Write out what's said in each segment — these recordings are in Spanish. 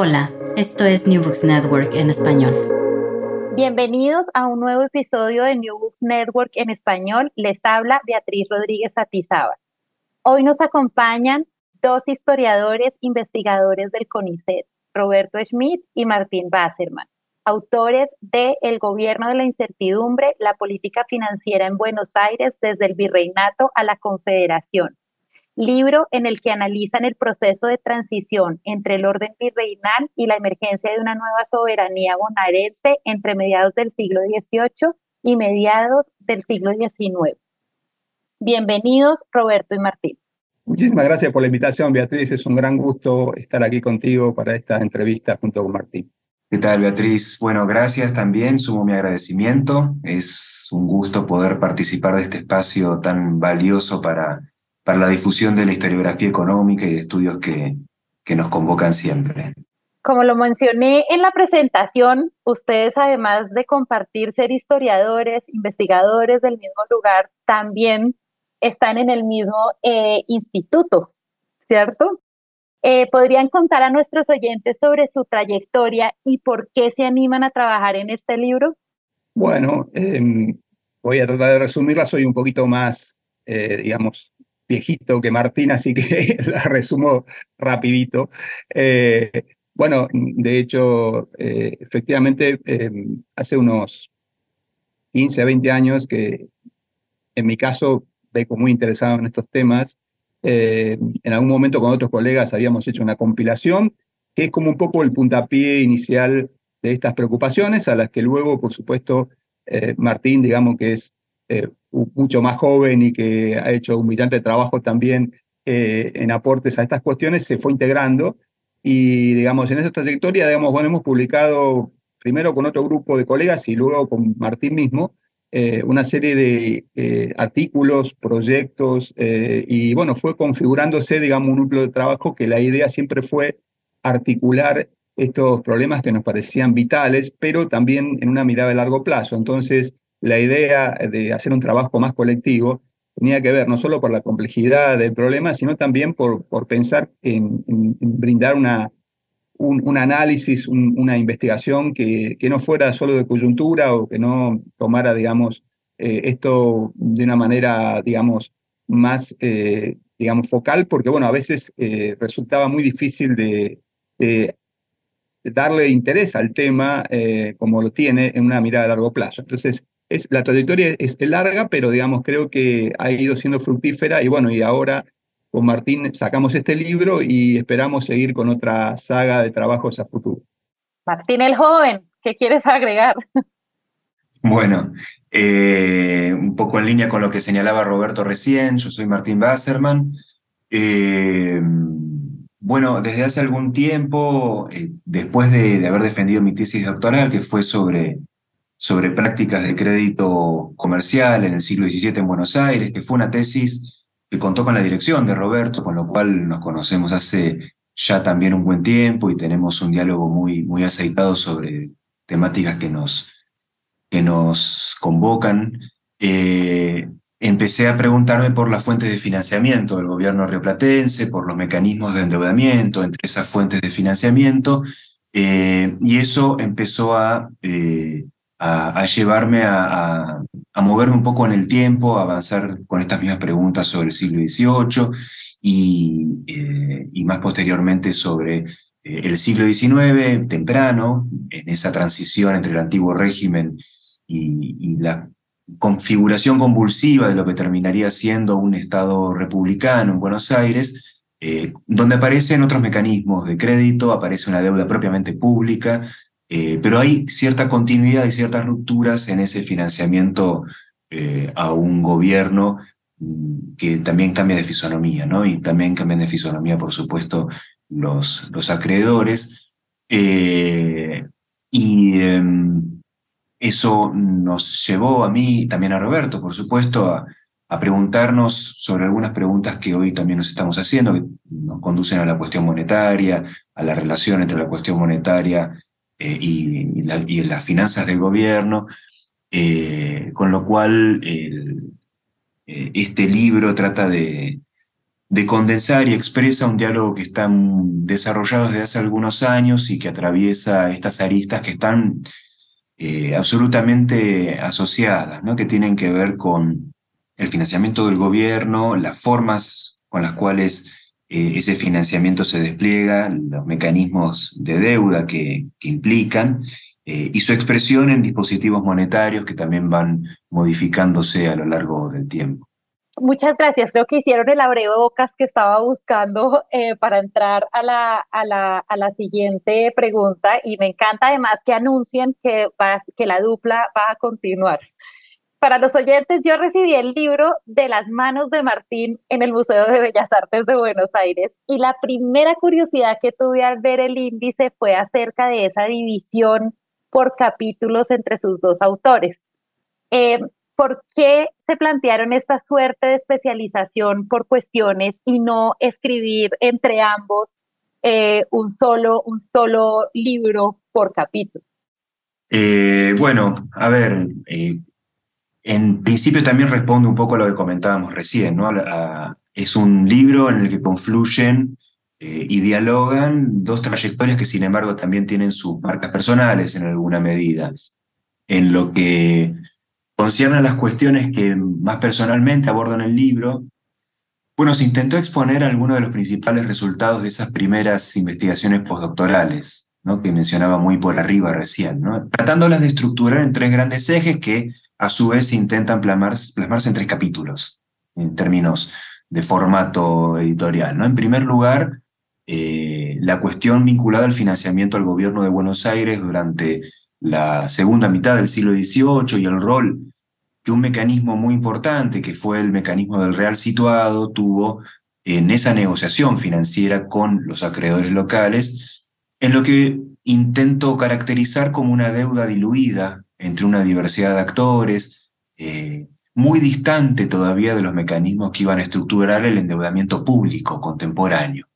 Hola, esto es New Books Network en español. Bienvenidos a un nuevo episodio de New Books Network en español. Les habla Beatriz Rodríguez Atizaba. Hoy nos acompañan dos historiadores investigadores del CONICET, Roberto Schmidt y Martín Basserman, autores de El gobierno de la incertidumbre, la política financiera en Buenos Aires desde el virreinato a la confederación, libro en el que analizan el proceso de transición entre el orden virreinal y la emergencia de una nueva soberanía bonaerense entre mediados del siglo XVIII y mediados del siglo XIX. Bienvenidos, Roberto y Martín. Muchísimas gracias por la invitación, Beatriz. Es un gran gusto estar aquí contigo para esta entrevista junto con Martín. ¿Qué tal, Beatriz? Bueno, gracias también. Sumo mi agradecimiento. Es un gusto poder participar de este espacio tan valioso para para la difusión de la historiografía económica y de estudios que, que nos convocan siempre. Como lo mencioné en la presentación, ustedes además de compartir ser historiadores, investigadores del mismo lugar, también están en el mismo eh, instituto, ¿cierto? Eh, ¿Podrían contar a nuestros oyentes sobre su trayectoria y por qué se animan a trabajar en este libro? Bueno, em, voy a tratar de resumirla, soy un poquito más, eh, digamos, viejito que Martín, así que la resumo rapidito. Eh, bueno, de hecho, eh, efectivamente, em, hace unos 15, 20 años que en mi caso vengo muy interesado en estos temas. Eh, en algún momento con otros colegas habíamos hecho una compilación que es como un poco el puntapié inicial de estas preocupaciones, a las que luego, por supuesto, Martín, digamos que es mucho más joven y que ha hecho un brillante trabajo también eh, en aportes a estas cuestiones, se fue integrando y, digamos, en esa trayectoria, digamos, bueno, hemos publicado primero con otro grupo de colegas y luego con Martín mismo, eh, una serie de eh, artículos, proyectos, y bueno, fue configurándose, digamos, un núcleo de trabajo que la idea siempre fue articular estos problemas que nos parecían vitales, pero también en una mirada de largo plazo. Entonces, la idea de hacer un trabajo más colectivo tenía que ver no solo por la complejidad del problema, sino también por, por pensar en, brindar una, un, análisis, una investigación que, que, no fuera solo de coyuntura o que no tomara, digamos, eh, esto de una manera, digamos, más, eh, digamos, focal, porque, bueno, a veces eh, resultaba muy difícil de, de, darle interés al tema como lo tiene en una mirada a largo plazo. Entonces, es, la trayectoria es, larga, pero digamos, creo que ha ido siendo fructífera y bueno, y ahora con Martín sacamos este libro y esperamos seguir con otra saga de trabajos a futuro. Martín el joven, ¿qué quieres agregar? Bueno, eh, un poco en línea con lo que señalaba Roberto recién, yo soy Martín Basserman. Eh, bueno, desde hace algún tiempo, eh, después de, de, haber defendido mi tesis doctoral, que fue sobre sobre prácticas de crédito comercial en el siglo XVII en Buenos Aires, que fue una tesis que contó con la dirección de Roberto, con lo cual nos conocemos hace ya también un buen tiempo y tenemos un diálogo muy, muy aceitado sobre temáticas que nos, que nos convocan. Eh, empecé a preguntarme por las fuentes de financiamiento del gobierno rioplatense, por los mecanismos de endeudamiento entre esas fuentes de financiamiento, eh, y eso empezó a eh, a, llevarme a, moverme un poco en el tiempo, a avanzar con estas mismas preguntas sobre el siglo XVIII eh, y, más posteriormente sobre eh, el siglo XIX, temprano, en esa transición entre el antiguo régimen y, la configuración convulsiva de lo que terminaría siendo un Estado republicano en Buenos Aires, eh, donde aparecen otros mecanismos de crédito, aparece una deuda propiamente pública, eh, pero hay cierta continuidad y ciertas rupturas en ese financiamiento eh, a un gobierno mm, que también cambia de fisonomía, ¿no? Y también cambian de fisonomía, por supuesto, los, los acreedores. Eh, y em, eso nos llevó a mí, también a Roberto, por supuesto, a, a preguntarnos sobre algunas preguntas que hoy también nos estamos haciendo, que nos conducen a la cuestión monetaria, a la relación entre la cuestión monetaria eh, y, las finanzas del gobierno, eh, con lo cual eh, este libro trata de, de condensar y expresa un diálogo que está desarrollado desde hace algunos años y que atraviesa estas aristas que están absolutamente asociadas, ¿no? que tienen que ver con el financiamiento del gobierno, las formas con las cuales eh, ese financiamiento se despliega, los mecanismos de deuda que, que implican eh, y su expresión en dispositivos monetarios que también van modificándose a lo largo del tiempo. Muchas gracias. Creo que hicieron el bocas que estaba buscando eh, para entrar a la, a, la, a la siguiente pregunta y me encanta además que anuncien que, que la dupla va a continuar. Para los oyentes, yo recibí el libro de las manos de Martín en el Museo de Bellas Artes de Buenos Aires y la primera curiosidad que tuve al ver el índice fue acerca de esa división por capítulos entre sus dos autores. Eh, ¿Por qué se plantearon esta suerte de especialización por cuestiones y no escribir entre ambos eh, un, solo, un solo libro por capítulo? Eh, bueno, a ver, en principio también responde un poco a lo que comentábamos recién, ¿no? es un libro en el que confluyen y dialogan dos trayectorias que sin embargo también tienen sus marcas personales en alguna medida. En lo que concierne a las cuestiones que más personalmente abordo en el libro, bueno, se intentó exponer algunos de los principales resultados de esas primeras investigaciones postdoctorales, ¿no? que mencionaba muy por arriba recién, ¿no? tratándolas de estructurar en tres grandes ejes que a su vez intentan plasmarse, en tres capítulos, en términos de formato editorial. ¿no? En primer lugar, eh, la cuestión vinculada al financiamiento al gobierno de Buenos Aires durante la segunda mitad del siglo XVIII y el rol que un mecanismo muy importante, que fue el mecanismo del real situado, tuvo en esa negociación financiera con los acreedores locales, en lo que intento caracterizar como una deuda diluida entre una diversidad de actores, eh, muy distante todavía de los mecanismos que iban a estructurar el endeudamiento público contemporáneo.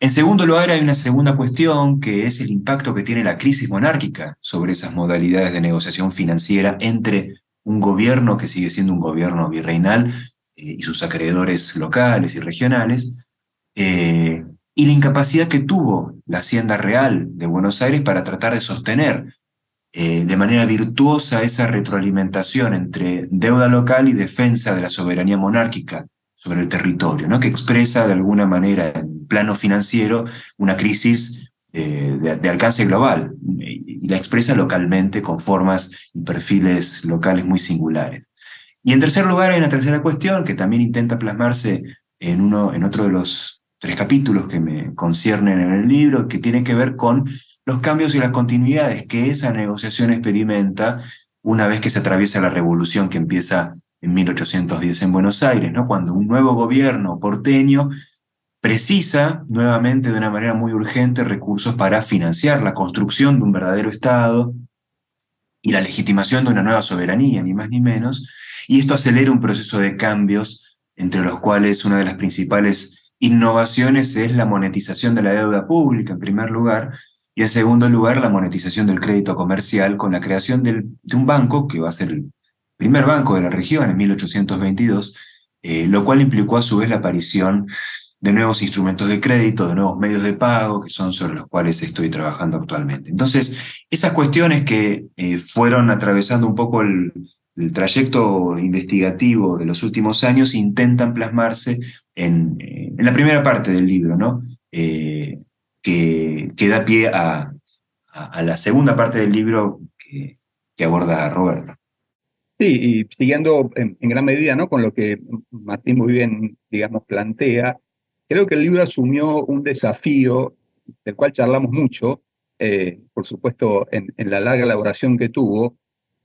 En segundo lugar, hay una segunda cuestión que es el impacto que tiene la crisis monárquica sobre esas modalidades de negociación financiera entre un gobierno que sigue siendo un gobierno virreinal eh, y sus acreedores locales y regionales, eh, y la incapacidad que tuvo la Hacienda Real de Buenos Aires para tratar de sostener eh, de manera virtuosa esa retroalimentación entre deuda local y defensa de la soberanía monárquica sobre el territorio, ¿no? que expresa de alguna manera en plano financiero una crisis eh, de, alcance global y, la expresa localmente con formas y perfiles locales muy singulares. Y en tercer lugar hay una tercera cuestión que también intenta plasmarse en, uno, en otro de los tres capítulos que me conciernen en el libro, que tiene que ver con los cambios y las continuidades que esa negociación experimenta una vez que se atraviesa la revolución que empieza en 1810 en Buenos Aires, ¿no? cuando un nuevo gobierno porteño precisa nuevamente de una manera muy urgente recursos para financiar la construcción de un verdadero Estado y la legitimación de una nueva soberanía, ni más ni menos, y esto acelera un proceso de cambios entre los cuales una de las principales innovaciones es la monetización de la deuda pública, en primer lugar, y en segundo lugar, la monetización del crédito comercial con la creación de un banco que va a ser el primer banco de la región en 1822, eh, lo cual implicó a su vez la aparición de nuevos instrumentos de crédito, de nuevos medios de pago, que son sobre los cuales estoy trabajando actualmente. Entonces, esas cuestiones que eh, fueron atravesando un poco el, trayecto investigativo de los últimos años intentan plasmarse en, eh, en la primera parte del libro, ¿no? Que, que, da pie a, la segunda parte del libro que, que aborda Roberto. Sí, y siguiendo en, gran medida ¿no? con lo que Martín muy bien, digamos, plantea, creo que el libro asumió un desafío del cual charlamos mucho, eh, por supuesto, en, la larga elaboración que tuvo,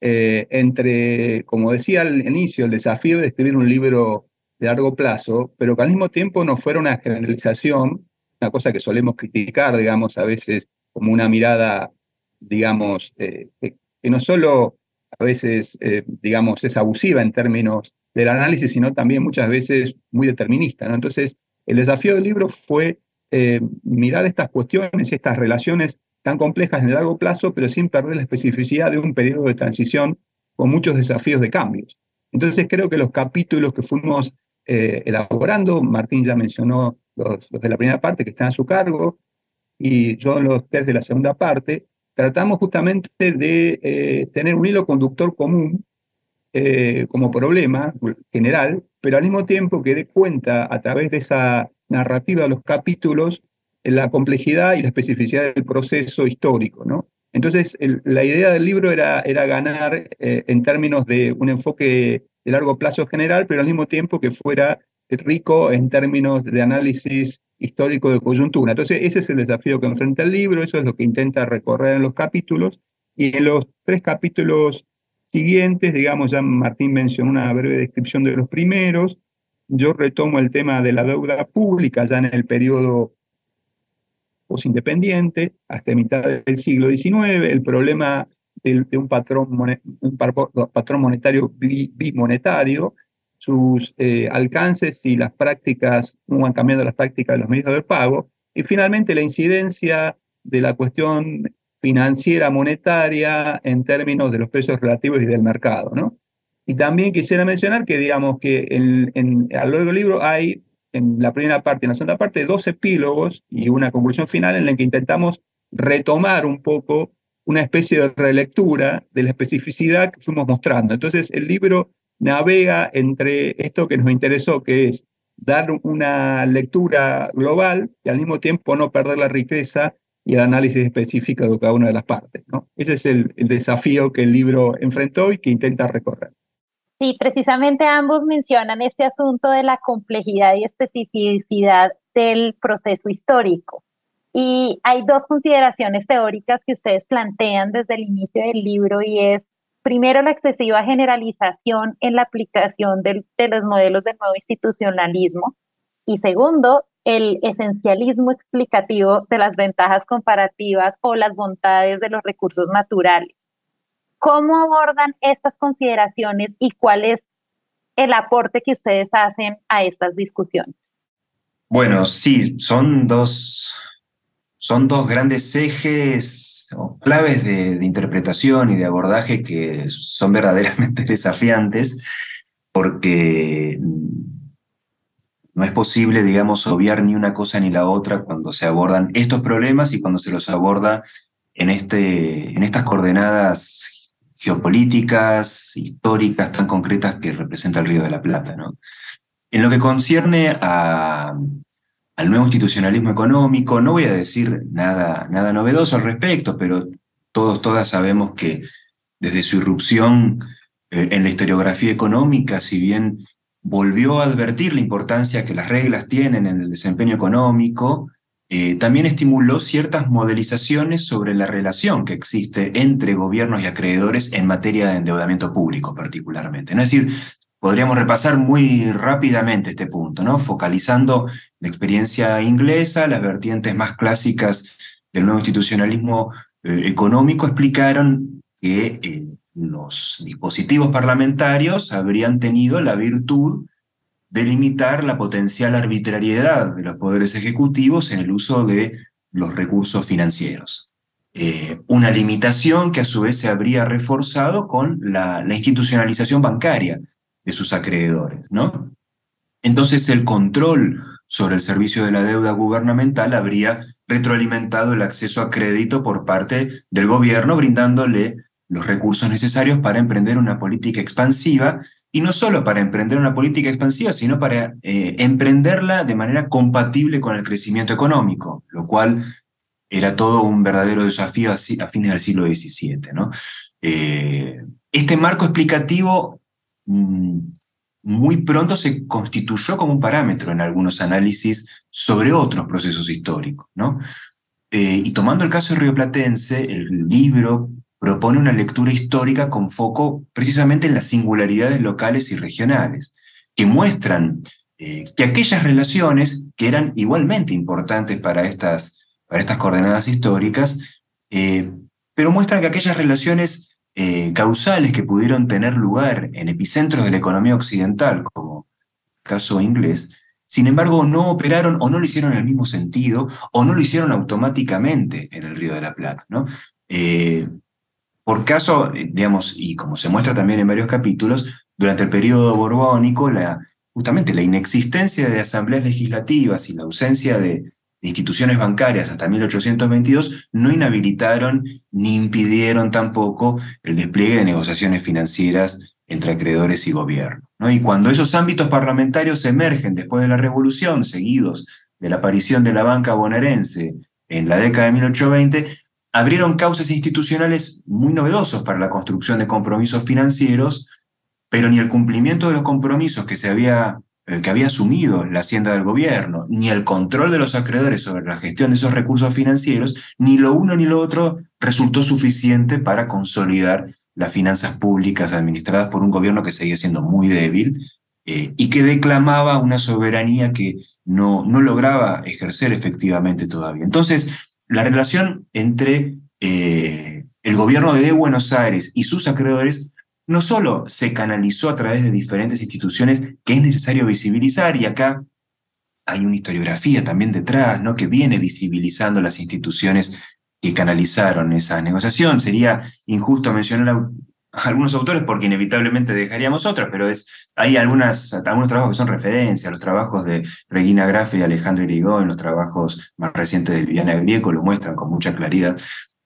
eh, entre, como decía al inicio, el desafío de escribir un libro de largo plazo, pero que al mismo tiempo no fuera una generalización, una cosa que solemos criticar, digamos, a veces como una mirada, digamos, eh, que no solo a veces, eh, digamos, es abusiva en términos del análisis, sino también muchas veces muy determinista. Entonces, el desafío del libro fue eh, mirar estas cuestiones estas relaciones tan complejas en el largo plazo, pero sin perder la especificidad de un periodo de transición con muchos desafíos de cambios. Entonces, creo que los capítulos que fuimos elaborando. Martín ya mencionó los, de la primera parte que están a su cargo y yo los tres de la segunda parte. Tratamos justamente de eh, tener un hilo conductor común eh, como problema general, pero al mismo tiempo que dé cuenta a través de esa narrativa de los capítulos la complejidad y la especificidad del proceso histórico, ¿no? Entonces, la idea del libro era, era ganar eh, en términos de un enfoque de largo plazo general, pero al mismo tiempo que fuera rico en términos de análisis histórico de coyuntura. Entonces, ese es el desafío que enfrenta el libro, eso es lo que intenta recorrer en los capítulos, y en los tres capítulos siguientes, digamos, ya Martín mencionó una breve descripción de los primeros, yo retomo el tema de la deuda pública ya en el periodo independiente hasta mitad del siglo XIX, el problema de, un patrón monetario bimonetario, sus eh, alcances y las prácticas, cómo han cambiado las prácticas de los medios de pago, y finalmente la incidencia de la cuestión financiera monetaria en términos de los precios relativos y del mercado. ¿no? Y también quisiera mencionar que, digamos, que en, en, a lo largo del libro hay en la primera parte y en la segunda parte dos epílogos y una conclusión final en la que intentamos retomar un poco una especie de relectura de la especificidad que fuimos mostrando. Entonces, el libro navega entre esto que nos interesó, que es dar una lectura global y al mismo tiempo no perder la riqueza y el análisis específico de cada una de las partes. ¿no? Ese es el desafío que el libro enfrentó y que intenta recorrer. Sí, precisamente ambos mencionan este asunto de la complejidad y especificidad del proceso histórico. Y hay dos consideraciones teóricas que ustedes plantean desde el inicio del libro y es, primero, la excesiva generalización en la aplicación de los modelos del nuevo institucionalismo y segundo, el esencialismo explicativo de las ventajas comparativas o las bondades de los recursos naturales. ¿Cómo abordan estas consideraciones y cuál es el aporte que ustedes hacen a estas discusiones? Bueno, sí, son dos, son dos grandes ejes claves de, de interpretación y de abordaje que son verdaderamente desafiantes porque no es posible, digamos, obviar ni una cosa ni la otra cuando se abordan estos problemas y cuando se los aborda en, este, en estas coordenadas geopolíticas, históricas tan concretas que representa el Río de la Plata. ¿no? En lo que concierne a, al nuevo institucionalismo económico, no voy a decir nada, nada novedoso al respecto, pero todos, todas sabemos que desde su irrupción eh, en la historiografía económica, si bien volvió a advertir la importancia que las reglas tienen en el desempeño económico, eh, también estimuló ciertas modelizaciones sobre la relación que existe entre gobiernos y acreedores en materia de endeudamiento público particularmente. Es decir, podríamos repasar muy rápidamente este punto, ¿no? focalizando la experiencia inglesa, las vertientes más clásicas del nuevo institucionalismo eh, económico explicaron que eh, los dispositivos parlamentarios habrían tenido la virtud delimitar la potencial arbitrariedad de los poderes ejecutivos en el uso de los recursos financieros. Eh, una limitación que a su vez se habría reforzado con la, institucionalización bancaria de sus acreedores. ¿no? Entonces el control sobre el servicio de la deuda gubernamental habría retroalimentado el acceso a crédito por parte del gobierno, brindándole los recursos necesarios para emprender una política expansiva y no solo para emprender una política expansiva, sino para eh, emprenderla de manera compatible con el crecimiento económico, lo cual era todo un verdadero desafío a, fines del siglo XVII. ¿no? Eh, este marco explicativo muy pronto se constituyó como un parámetro en algunos análisis sobre otros procesos históricos. ¿no? Eh, y tomando el caso rioplatense, el libro propone una lectura histórica con foco precisamente en las singularidades locales y regionales, que muestran eh, que aquellas relaciones que eran igualmente importantes para estas, para estas coordenadas históricas, eh, pero muestran que aquellas relaciones eh, causales que pudieron tener lugar en epicentros de la economía occidental, como el caso inglés, sin embargo, no operaron o no lo hicieron en el mismo sentido o no lo hicieron automáticamente en el Río de la Plata. ¿no? Por caso, eh, digamos, y como se muestra también en varios capítulos, durante el periodo borbónico, la, justamente la inexistencia de asambleas legislativas y la ausencia de, instituciones bancarias hasta 1822 no inhabilitaron ni impidieron tampoco el despliegue de negociaciones financieras entre acreedores y gobierno. ¿no? Y cuando esos ámbitos parlamentarios emergen después de la revolución, seguidos de la aparición de la banca bonaerense en la década de 1820, abrieron causas institucionales muy novedosos para la construcción de compromisos financieros, pero ni el cumplimiento de los compromisos que se había que había asumido la hacienda del gobierno, ni el control de los acreedores sobre la gestión de esos recursos financieros, ni lo uno ni lo otro resultó suficiente para consolidar las finanzas públicas administradas por un gobierno que seguía siendo muy débil eh, y que declamaba una soberanía que no, no lograba ejercer efectivamente todavía. Entonces, la relación entre eh, el gobierno de Buenos Aires y sus acreedores no solo se canalizó a través de diferentes instituciones que es necesario visibilizar, y acá hay una historiografía también detrás, ¿no? que viene visibilizando las instituciones que canalizaron esa negociación. Sería injusto mencionar a, algunos autores porque inevitablemente dejaríamos otros, pero es, hay algunos trabajos que son referencia, los trabajos de Regina Graff y Alejandro Irigoyen, los trabajos más recientes de Viviana Grieco lo muestran con mucha claridad.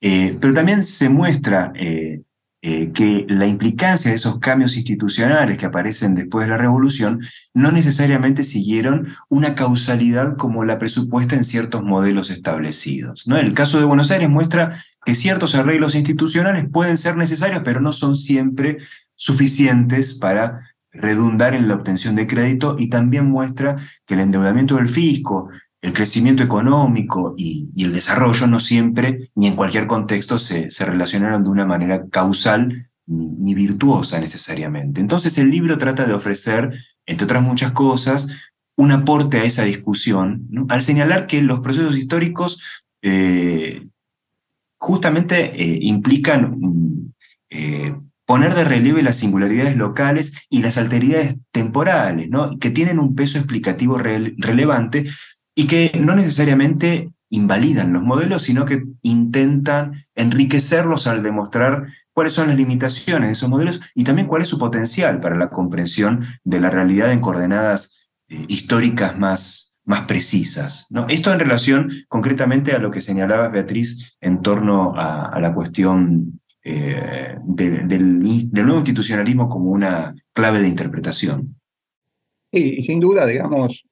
Eh, pero también se muestra eh, eh, que la implicancia de esos cambios institucionales que aparecen después de la revolución no necesariamente siguieron una causalidad como la presupuesta en ciertos modelos establecidos. ¿no? El caso de Buenos Aires muestra que ciertos arreglos institucionales pueden ser necesarios, pero no son siempre suficientes para redundar en la obtención de crédito y también muestra que el endeudamiento del fisco, el crecimiento económico y, el desarrollo no siempre, ni en cualquier contexto, se, relacionaron de una manera causal ni, virtuosa necesariamente. Entonces el libro trata de ofrecer, entre otras muchas cosas, un aporte a esa discusión, al señalar que los procesos históricos eh, justamente eh, implican mm, eh, poner de relieve las singularidades locales y las alteridades temporales, ¿no? que tienen un peso explicativo relevante, y que no necesariamente invalidan los modelos, sino que intentan enriquecerlos al demostrar cuáles son las limitaciones de esos modelos y también cuál es su potencial para la comprensión de la realidad en coordenadas eh, históricas más, más precisas. ¿no? Esto en relación concretamente a lo que señalaba Beatriz en torno a, la cuestión eh, del, nuevo institucionalismo como una clave de interpretación. y sin duda, digamos,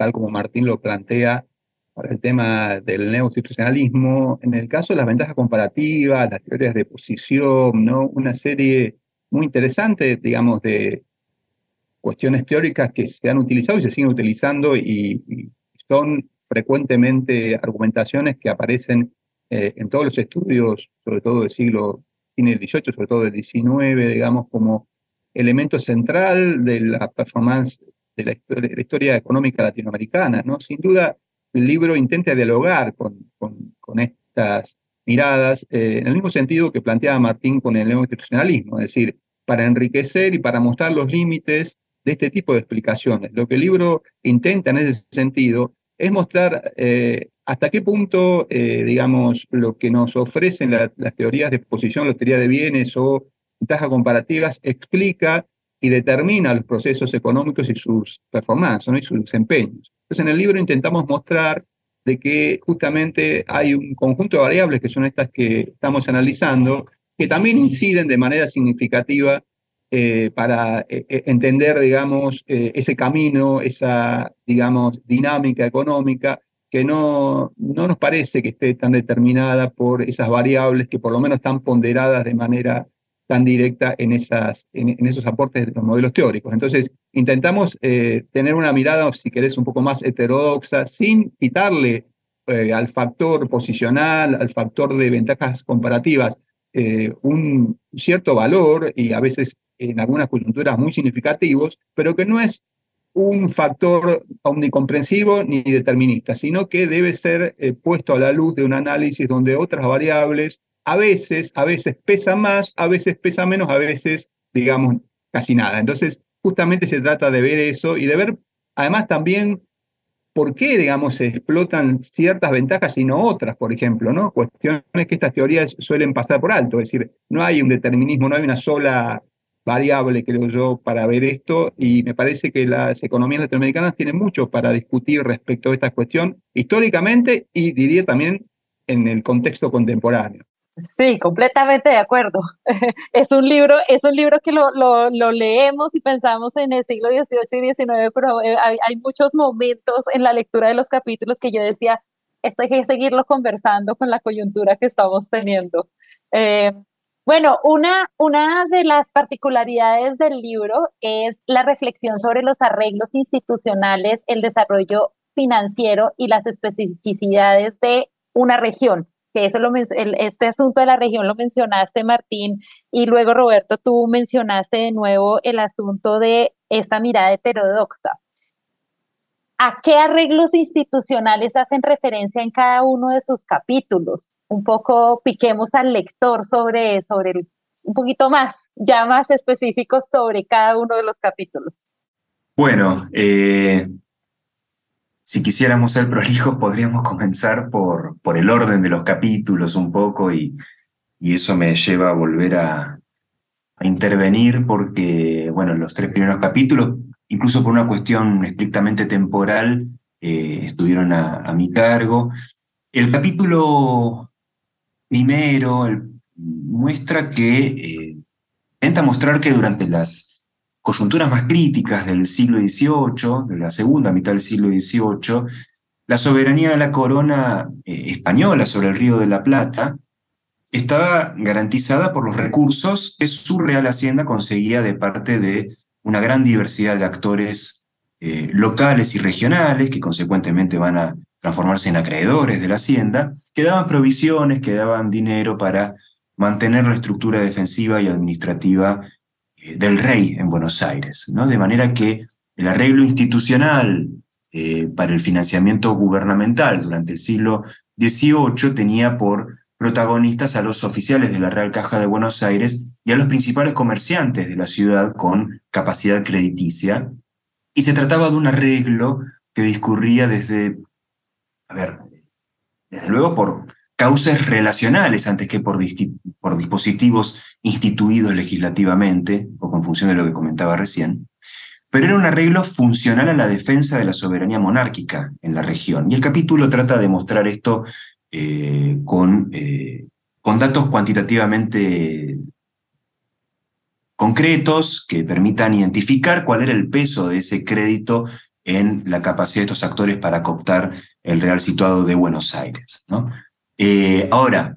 tal como Martín lo plantea para el tema del neoinstitucionalismo, en el caso de las ventajas comparativas, las teorías de posición, ¿no? una serie muy interesante, digamos, de cuestiones teóricas que se han utilizado y se siguen utilizando y, son frecuentemente argumentaciones que aparecen eh, en todos los estudios, sobre todo del siglo XVIII, sobre todo del XIX, digamos, como elemento central de la performance de la historia, económica latinoamericana. ¿no? Sin duda, el libro intenta dialogar con, con, estas miradas eh, en el mismo sentido que planteaba Martín con el neoinstitucionalismo, es decir, para enriquecer y para mostrar los límites de este tipo de explicaciones. Lo que el libro intenta en ese sentido es mostrar eh, hasta qué punto, eh, digamos, lo que nos ofrecen las teorías de posición, la teoría de bienes o ventajas comparativas explica y determina los procesos económicos y sus performances y sus desempeños. Entonces, en el libro intentamos mostrar de que justamente hay un conjunto de variables que son estas que estamos analizando, que también inciden de manera significativa eh, para eh, eh, entender, digamos, ese camino, esa, digamos, dinámica económica que no, no nos parece que esté tan determinada por esas variables que por lo menos están ponderadas de manera tan directa en, esas, en, esos aportes de los modelos teóricos. Entonces, intentamos eh, tener una mirada, si querés, un poco más heterodoxa, sin quitarle eh, al factor posicional, al factor de ventajas comparativas, eh, un cierto valor y a veces en algunas coyunturas muy significativos, pero que no es un factor omnicomprensivo ni determinista, sino que debe ser puesto a la luz de un análisis donde otras variables a veces, a veces pesa más, a veces pesa menos, a veces, digamos, casi nada. Entonces, justamente se trata de ver eso y de ver, además, también por qué, digamos, se explotan ciertas ventajas y no otras, por ejemplo, ¿no? Cuestiones que estas teorías suelen pasar por alto, es decir, no hay un determinismo, no hay una sola variable, creo yo, para ver esto y me parece que las economías latinoamericanas tienen mucho para discutir respecto a esta cuestión históricamente y diría también en el contexto contemporáneo. Sí, completamente de acuerdo. Es un libro, es un libro que lo, lo, leemos y pensamos en el siglo XVIII y XIX, pero eh, hay, hay, muchos momentos en la lectura de los capítulos que yo decía, esto hay que seguirlo conversando con la coyuntura que estamos teniendo. Eh, bueno, una, una de las particularidades del libro es la reflexión sobre los arreglos institucionales, el desarrollo financiero y las especificidades de una región que eso lo, el, este asunto de la región lo mencionaste, Martín, y luego, Roberto, tú mencionaste de nuevo el asunto de esta mirada heterodoxa. ¿A qué arreglos institucionales hacen referencia en cada uno de sus capítulos? Un poco piquemos al lector sobre, sobre un poquito más, ya más específicos sobre cada uno de los capítulos. Bueno, eh, si quisiéramos ser prolijos, podríamos comenzar por, por el orden de los capítulos un poco y, y eso me lleva a volver a, intervenir porque, bueno, los tres primeros capítulos, incluso por una cuestión estrictamente temporal, eh, estuvieron a, mi cargo. El capítulo primero muestra que, eh, intenta mostrar que durante las coyunturas más críticas del siglo XVIII, de la segunda mitad del siglo XVIII, la soberanía de la corona eh, española sobre el río de la Plata estaba garantizada por los recursos que su real hacienda conseguía de parte de una gran diversidad de actores eh, locales y regionales, que consecuentemente van a transformarse en acreedores de la hacienda, que daban provisiones, que daban dinero para mantener la estructura defensiva y administrativa del rey en Buenos Aires, ¿no? De manera que el arreglo institucional eh, para el financiamiento gubernamental durante el siglo XVIII tenía por protagonistas a los oficiales de la Real Caja de Buenos Aires y a los principales comerciantes de la ciudad con capacidad crediticia, y se trataba de un arreglo que discurría desde, a ver, desde luego por causas relacionales antes que por, por dispositivos instituidos legislativamente, o con función de lo que comentaba recién, pero era un arreglo funcional a la defensa de la soberanía monárquica en la región. Y el capítulo trata de mostrar esto eh, con, eh, con datos cuantitativamente concretos que permitan identificar cuál era el peso de ese crédito en la capacidad de estos actores para cooptar el real situado de Buenos Aires. ¿no? Eh, ahora,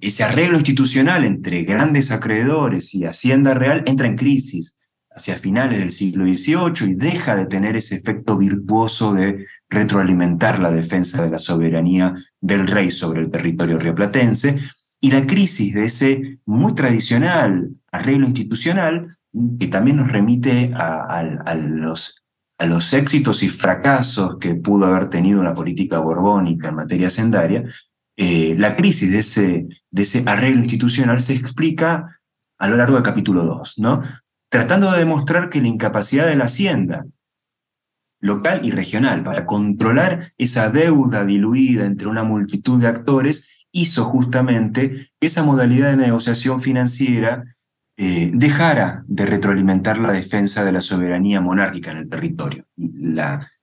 ese arreglo institucional entre grandes acreedores y Hacienda Real entra en crisis hacia finales del siglo XVIII y deja de tener ese efecto virtuoso de retroalimentar la defensa de la soberanía del rey sobre el territorio rioplatense. Y la crisis de ese muy tradicional arreglo institucional, que también nos remite a, los, a los éxitos y fracasos que pudo haber tenido una política borbónica en materia hacendaria, eh, la crisis de ese, arreglo institucional se explica a lo largo del capítulo 2, ¿no? tratando de demostrar que la incapacidad de la hacienda local y regional para controlar esa deuda diluida entre una multitud de actores hizo justamente que esa modalidad de negociación financiera eh, dejara de retroalimentar la defensa de la soberanía monárquica en el territorio.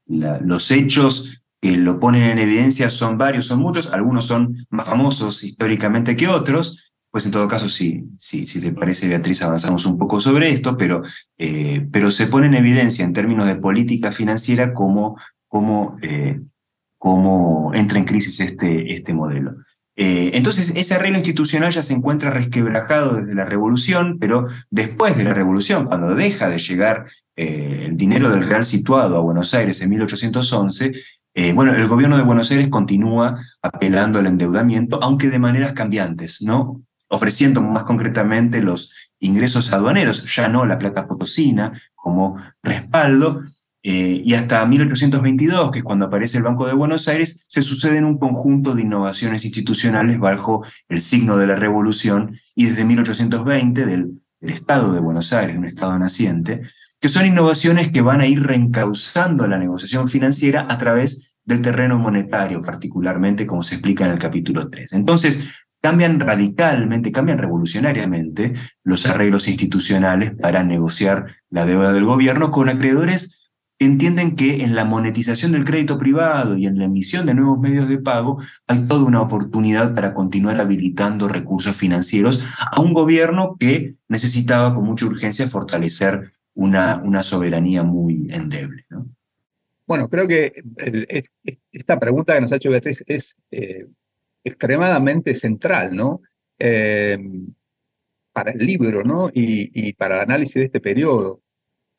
Los hechos que lo ponen en evidencia son varios, son muchos, algunos son más famosos históricamente que otros, pues en todo caso, sí, sí, si te parece, Beatriz, avanzamos un poco sobre esto, pero, eh, pero se pone en evidencia en términos de política financiera cómo, cómo, eh, cómo entra en crisis este, este modelo. Eh, entonces, ese arreglo institucional ya se encuentra resquebrajado desde la revolución, pero después de la revolución, cuando deja de llegar el dinero del Real situado a Buenos Aires en 1811, eh, bueno, el gobierno de Buenos Aires continúa apelando al endeudamiento, aunque de maneras cambiantes, ¿no? Ofreciendo más concretamente los ingresos aduaneros, ya no la plata potosina como respaldo, eh, y hasta 1822, que es cuando aparece el Banco de Buenos Aires, se suceden un conjunto de innovaciones institucionales bajo el signo de la revolución, y desde 1820, del, del Estado de Buenos Aires, un Estado naciente, que son innovaciones que van a ir reencauzando la negociación financiera a través del terreno monetario, particularmente como se explica en el capítulo 3. Entonces, cambian radicalmente, cambian revolucionariamente los arreglos institucionales para negociar la deuda del gobierno con acreedores que entienden que en la monetización del crédito privado y en la emisión de nuevos medios de pago hay toda una oportunidad para continuar habilitando recursos financieros a un gobierno que necesitaba con mucha urgencia fortalecer una, una soberanía muy endeble. Bueno, creo que esta pregunta que nos ha hecho Beatriz es eh, extremadamente central, ¿no? Eh, para el libro, ¿no? Y, para el análisis de este periodo.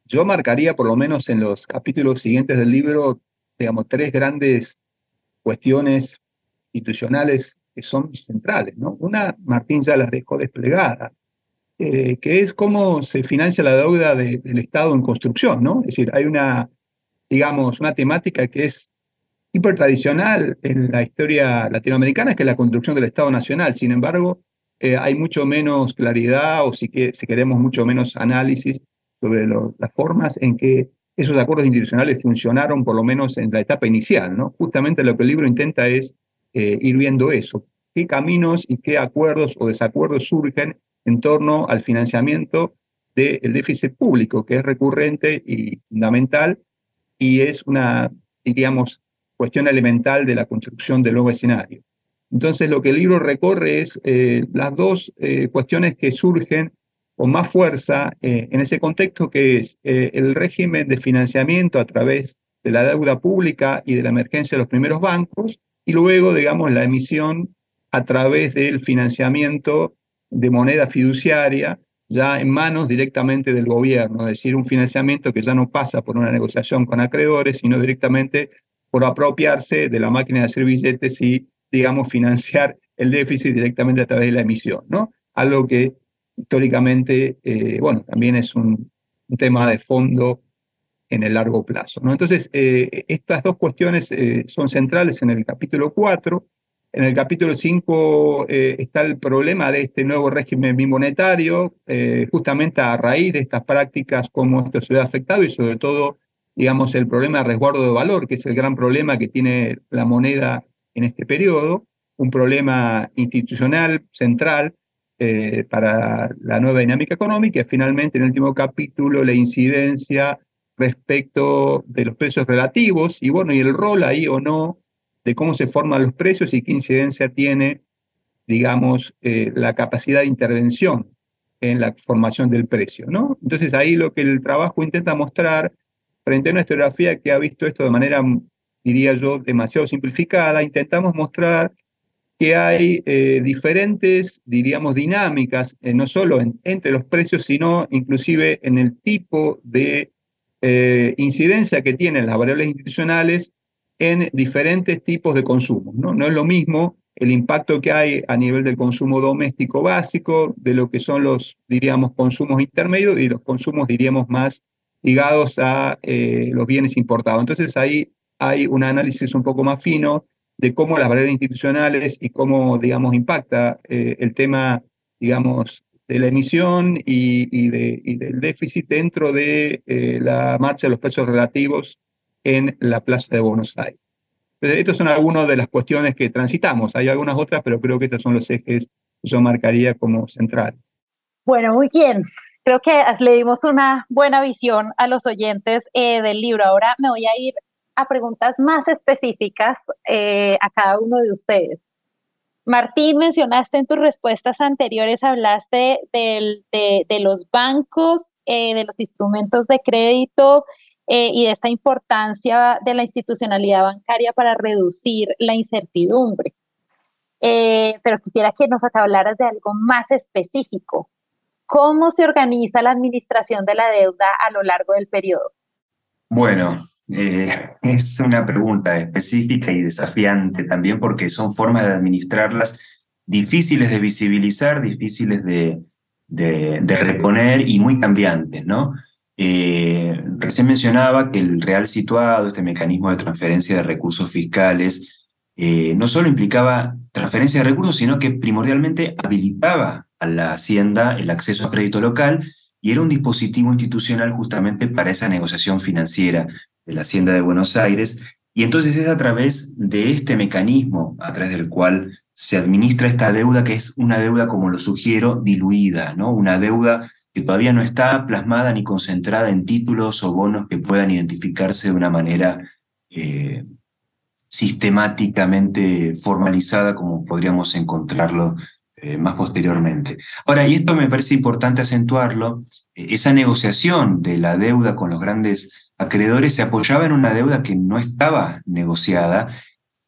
Yo marcaría, por lo menos en los capítulos siguientes del libro, digamos, tres grandes cuestiones institucionales que son centrales, ¿no? Una, Martín ya las dejó desplegada, eh, que es cómo se financia la deuda del Estado en construcción, ¿no? Es decir, hay una, digamos, una temática que es tradicional en la historia latinoamericana, que es la construcción del Estado Nacional. Sin embargo, eh, hay mucho menos claridad o si, si queremos mucho menos análisis sobre las formas en que esos acuerdos institucionales funcionaron, por lo menos en la etapa inicial. ¿no? Justamente lo que el libro intenta es eh, ir viendo eso, qué caminos y qué acuerdos o desacuerdos surgen en torno al financiamiento del déficit público, que es recurrente y fundamental y es una, diríamos, cuestión elemental de la construcción del nuevo escenario. Entonces, lo que el libro recorre es eh, las dos eh, cuestiones que surgen con más fuerza eh, en ese contexto, que es el régimen de financiamiento a través de la deuda pública y de la emergencia de los primeros bancos, y luego, digamos, la emisión a través del financiamiento de moneda fiduciaria, ya en manos directamente del gobierno, es decir, un financiamiento que ya no pasa por una negociación con acreedores, sino directamente por apropiarse de la máquina de hacer billetes y, digamos, financiar el déficit directamente a través de la emisión, ¿no? Algo que históricamente, eh, bueno, también es un, tema de fondo en el largo plazo, ¿no? Entonces, eh, estas dos cuestiones eh, son centrales en el capítulo 4. En el capítulo 5 está el problema de este nuevo régimen bimonetario, justamente a raíz de estas prácticas, cómo esto se ve afectado y sobre todo digamos, el problema de resguardo de valor, que es el gran problema que tiene la moneda en este periodo, un problema institucional central eh, para la nueva dinámica económica, y finalmente en el último capítulo la incidencia respecto de los precios relativos y bueno, y el rol ahí o no de cómo se forman los precios y qué incidencia tiene, digamos, eh, la capacidad de intervención en la formación del precio, ¿no? Entonces ahí lo que el trabajo intenta mostrar frente a una historiografía que ha visto esto de manera, diría yo, demasiado simplificada, intentamos mostrar que hay eh, diferentes, diríamos, dinámicas, eh, no solo entre los precios, sino inclusive en el tipo de incidencia que tienen las variables institucionales en diferentes tipos de consumo. ¿no? no es lo mismo el impacto que hay a nivel del consumo doméstico básico, de lo que son los, diríamos, consumos intermedios y los consumos, diríamos, más ligados a eh, los bienes importados. Entonces ahí hay un análisis un poco más fino de cómo las barreras institucionales y cómo, digamos, impacta eh, el tema, digamos, de la emisión y, del déficit dentro de eh, la marcha de los precios relativos en la Plaza de Buenos Aires. Entonces, estas son algunas de las cuestiones que transitamos. Hay algunas otras, pero creo que estos son los ejes que yo marcaría como centrales. Bueno, muy bien. Creo que le dimos una buena visión a los oyentes eh, del libro. Ahora me voy a ir a preguntas más específicas eh, a cada uno de ustedes. Martín, mencionaste en tus respuestas anteriores, hablaste de, los bancos, eh, de los instrumentos de crédito y de esta importancia de la institucionalidad bancaria para reducir la incertidumbre. pero quisiera que nos hablaras de algo más específico. ¿Cómo se organiza la administración de la deuda a lo largo del periodo? Bueno, eh, es una pregunta específica y desafiante también porque son formas de administrarlas difíciles de visibilizar, difíciles de, de, reponer y muy cambiantes, ¿no? Eh, recién mencionaba que el real situado, este mecanismo de transferencia de recursos fiscales, eh, no solo implicaba transferencia de recursos, sino que primordialmente habilitaba a la Hacienda el acceso a crédito local y era un dispositivo institucional justamente para esa negociación financiera de la Hacienda de Buenos Aires Y entonces es a través de este mecanismo, a través del cual se administra esta deuda, que es una deuda, como lo sugiero, diluida, ¿no? Una deuda que todavía no está plasmada ni concentrada en títulos o bonos que puedan identificarse de una manera eh, sistemáticamente formalizada como podríamos encontrarlo eh, más posteriormente. Ahora, y esto me parece importante acentuarlo, eh, esa negociación de la deuda con los grandes acreedores se apoyaba en una deuda que no estaba negociada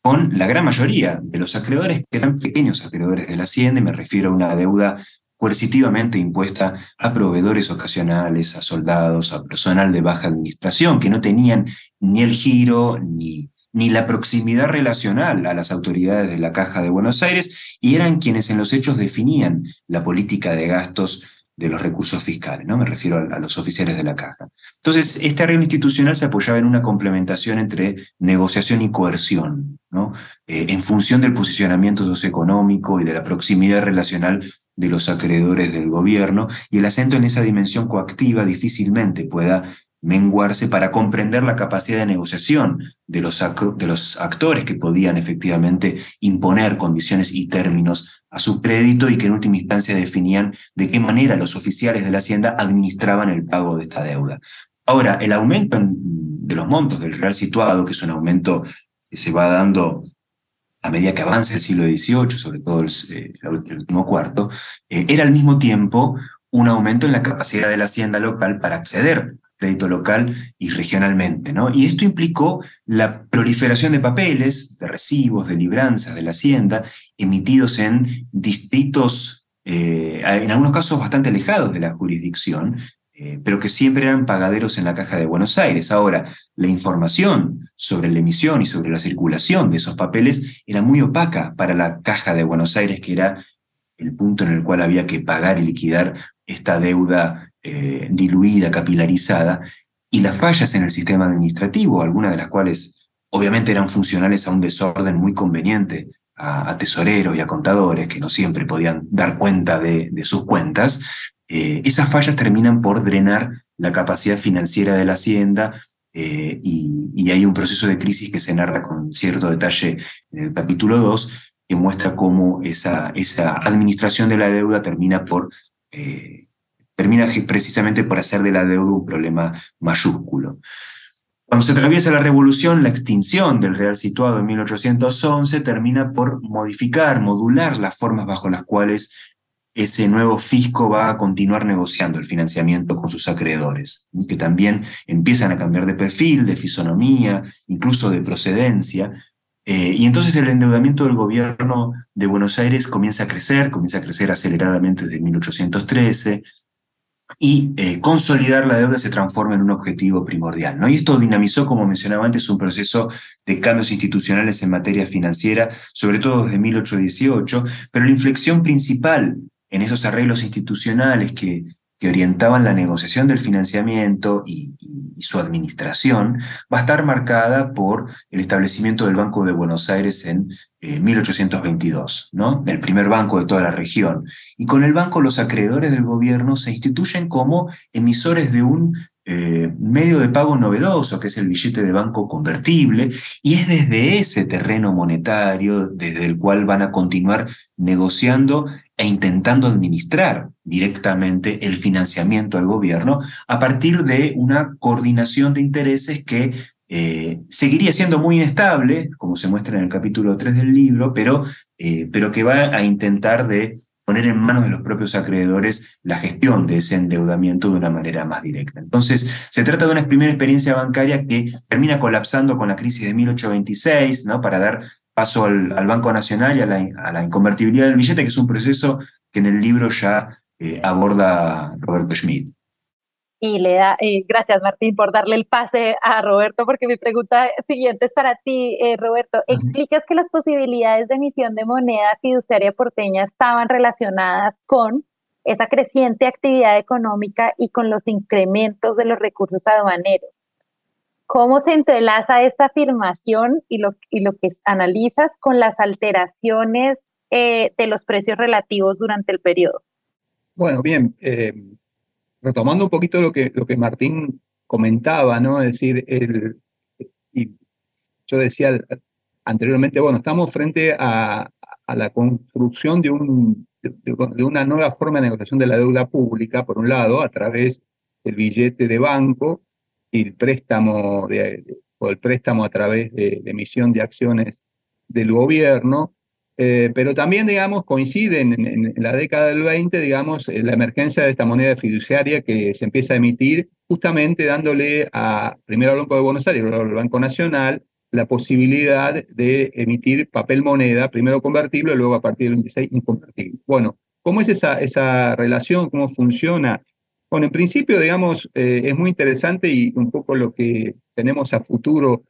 con la gran mayoría de los acreedores que eran pequeños acreedores de la Hacienda, y me refiero a una deuda coercitivamente impuesta a proveedores ocasionales, a soldados, a personal de baja administración, que no tenían ni el giro ni ni la proximidad relacional a las autoridades de la Caja de Buenos Aires y eran quienes en los hechos definían la política de gastos de los recursos fiscales, ¿no? Me refiero a, los oficiales de la caja. Entonces, este arreglo institucional se apoyaba en una complementación entre negociación y coerción, ¿no? Eh, en función del posicionamiento socioeconómico y de la proximidad relacional de los acreedores del gobierno, y el acento en esa dimensión coactiva difícilmente pueda menguarse para comprender la capacidad de negociación de los, de los actores que podían efectivamente imponer condiciones y términos a su crédito y que en última instancia definían de qué manera los oficiales de la Hacienda administraban el pago de esta deuda. Ahora, el aumento de los montos del real situado, que es un aumento que se va dando a medida que avanza el siglo XVIII, sobre todo el, eh, último cuarto, eh, era al mismo tiempo un aumento en la capacidad de la hacienda local para acceder crédito local y regionalmente. ¿no? Y esto implicó la proliferación de papeles, de recibos, de libranzas de la hacienda, emitidos en distritos, eh, en algunos casos bastante alejados de la jurisdicción, eh, pero que siempre eran pagaderos en la Caja de Buenos Aires. Ahora, la información sobre la emisión y sobre la circulación de esos papeles era muy opaca para la Caja de Buenos Aires, que era el punto en el cual había que pagar y liquidar esta deuda eh, diluida, capilarizada, y las fallas en el sistema administrativo, algunas de las cuales obviamente eran funcionales a un desorden muy conveniente a, tesoreros y a contadores que no siempre podían dar cuenta de, sus cuentas, eh, esas fallas terminan por drenar la capacidad financiera de la hacienda eh, y, hay un proceso de crisis que se narra con cierto detalle en el capítulo 2 que muestra cómo esa, esa administración de la deuda termina por termina precisamente por hacer de la deuda un problema mayúsculo. Cuando se atraviesa la revolución, la extinción del real situado en 1811 termina por modificar, modular las formas bajo las cuales ese nuevo fisco va a continuar negociando el financiamiento con sus acreedores, que también empiezan a cambiar de perfil, de fisonomía, incluso de procedencia. Eh, y entonces el endeudamiento del gobierno de Buenos Aires comienza a crecer, comienza a crecer aceleradamente desde 1813, y eh, consolidar la deuda se transforma en un objetivo primordial. Y esto dinamizó, como mencionaba antes, un proceso de cambios institucionales en materia financiera, sobre todo desde 1818, pero la inflexión principal en esos arreglos institucionales que orientaban la negociación del financiamiento y, su administración, va a estar marcada por el establecimiento del Banco de Buenos Aires en 1822, eh, ¿no? el primer banco de toda la región. Y con el banco los acreedores del gobierno se instituyen como emisores de un eh, medio de pago novedoso, que es el billete de banco convertible, y es desde ese terreno monetario desde el cual van a continuar negociando e intentando administrar directamente el financiamiento al gobierno a partir de una coordinación de intereses que eh, seguiría siendo muy inestable, como se muestra en el capítulo 3 del libro, pero, eh, pero que va a intentar de poner en manos de los propios acreedores la gestión de ese endeudamiento de una manera más directa. Entonces, se trata de una primera experiencia bancaria que termina colapsando con la crisis de 1826, ¿no? para dar paso al, Banco Nacional y a la, inconvertibilidad del billete, que es un proceso que en el libro ya eh, aborda Roberto Schmidt y le da, eh, gracias Martín por darle el pase a Roberto, porque mi pregunta siguiente es para ti, eh, Roberto. ¿Explicas que las posibilidades de emisión de moneda fiduciaria porteña estaban relacionadas con esa creciente actividad económica y con los incrementos de los recursos aduaneros? ¿Cómo se entrelaza esta afirmación y lo, y lo que analizas con las alteraciones eh, de los precios relativos durante el periodo? Bueno, bien, retomando un poquito lo que, lo que Martín comentaba, ¿no? Es decir, el, y yo decía anteriormente, bueno, estamos frente a, la construcción de, un, de, una nueva forma de negociación de la deuda pública, por un lado, a través del billete de banco y el préstamo de, o el préstamo a través de, emisión de acciones del gobierno, eh, pero también, digamos, coinciden en, la década del 20, digamos, la emergencia de esta moneda fiduciaria que se empieza a emitir, justamente dándole a, primero al Banco de Buenos Aires, luego al Banco Nacional, la posibilidad de emitir papel moneda, primero convertible, luego a partir del 26 inconvertible. Bueno, ¿cómo es esa, esa relación? ¿Cómo funciona? Bueno, en principio, digamos, eh, es muy interesante y un poco lo que tenemos a futuro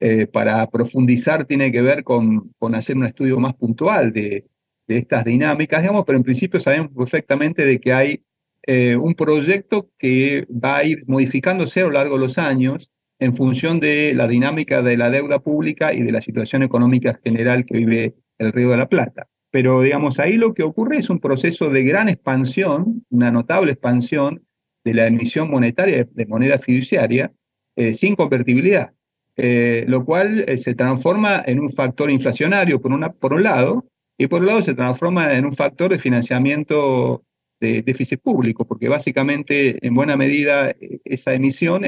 eh, para profundizar tiene que ver con, con, hacer un estudio más puntual de, estas dinámicas, digamos, pero en principio sabemos perfectamente de que hay eh, un proyecto que va a ir modificándose a lo largo de los años en función de la dinámica de la deuda pública y de la situación económica general que vive el Río de la Plata. Pero, digamos, ahí lo que ocurre es un proceso de gran expansión, una notable expansión de la emisión monetaria de moneda fiduciaria eh, sin convertibilidad, eh, lo cual eh, se transforma en un factor inflacionario por, una, por un lado, y por otro lado se transforma en un factor de financiamiento de déficit público, porque básicamente, en buena medida, esa emisión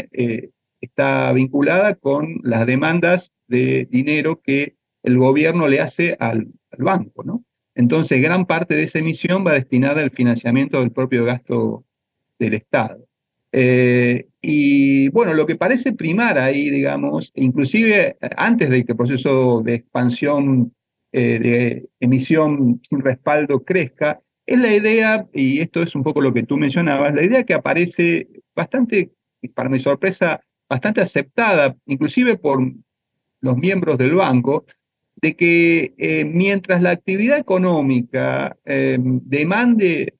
está vinculada con las demandas de dinero que el gobierno le hace al, al banco, ¿no? Entonces, gran parte de esa emisión va destinada al financiamiento del propio gasto del Estado. Eh, y bueno, lo que parece primar ahí, digamos, inclusive antes de que el proceso de expansión eh, de emisión sin respaldo crezca, es la idea, y esto es un poco lo que tú mencionabas, la idea que aparece bastante, para mi sorpresa, bastante aceptada, inclusive por los miembros del banco, de que eh, mientras la actividad económica demande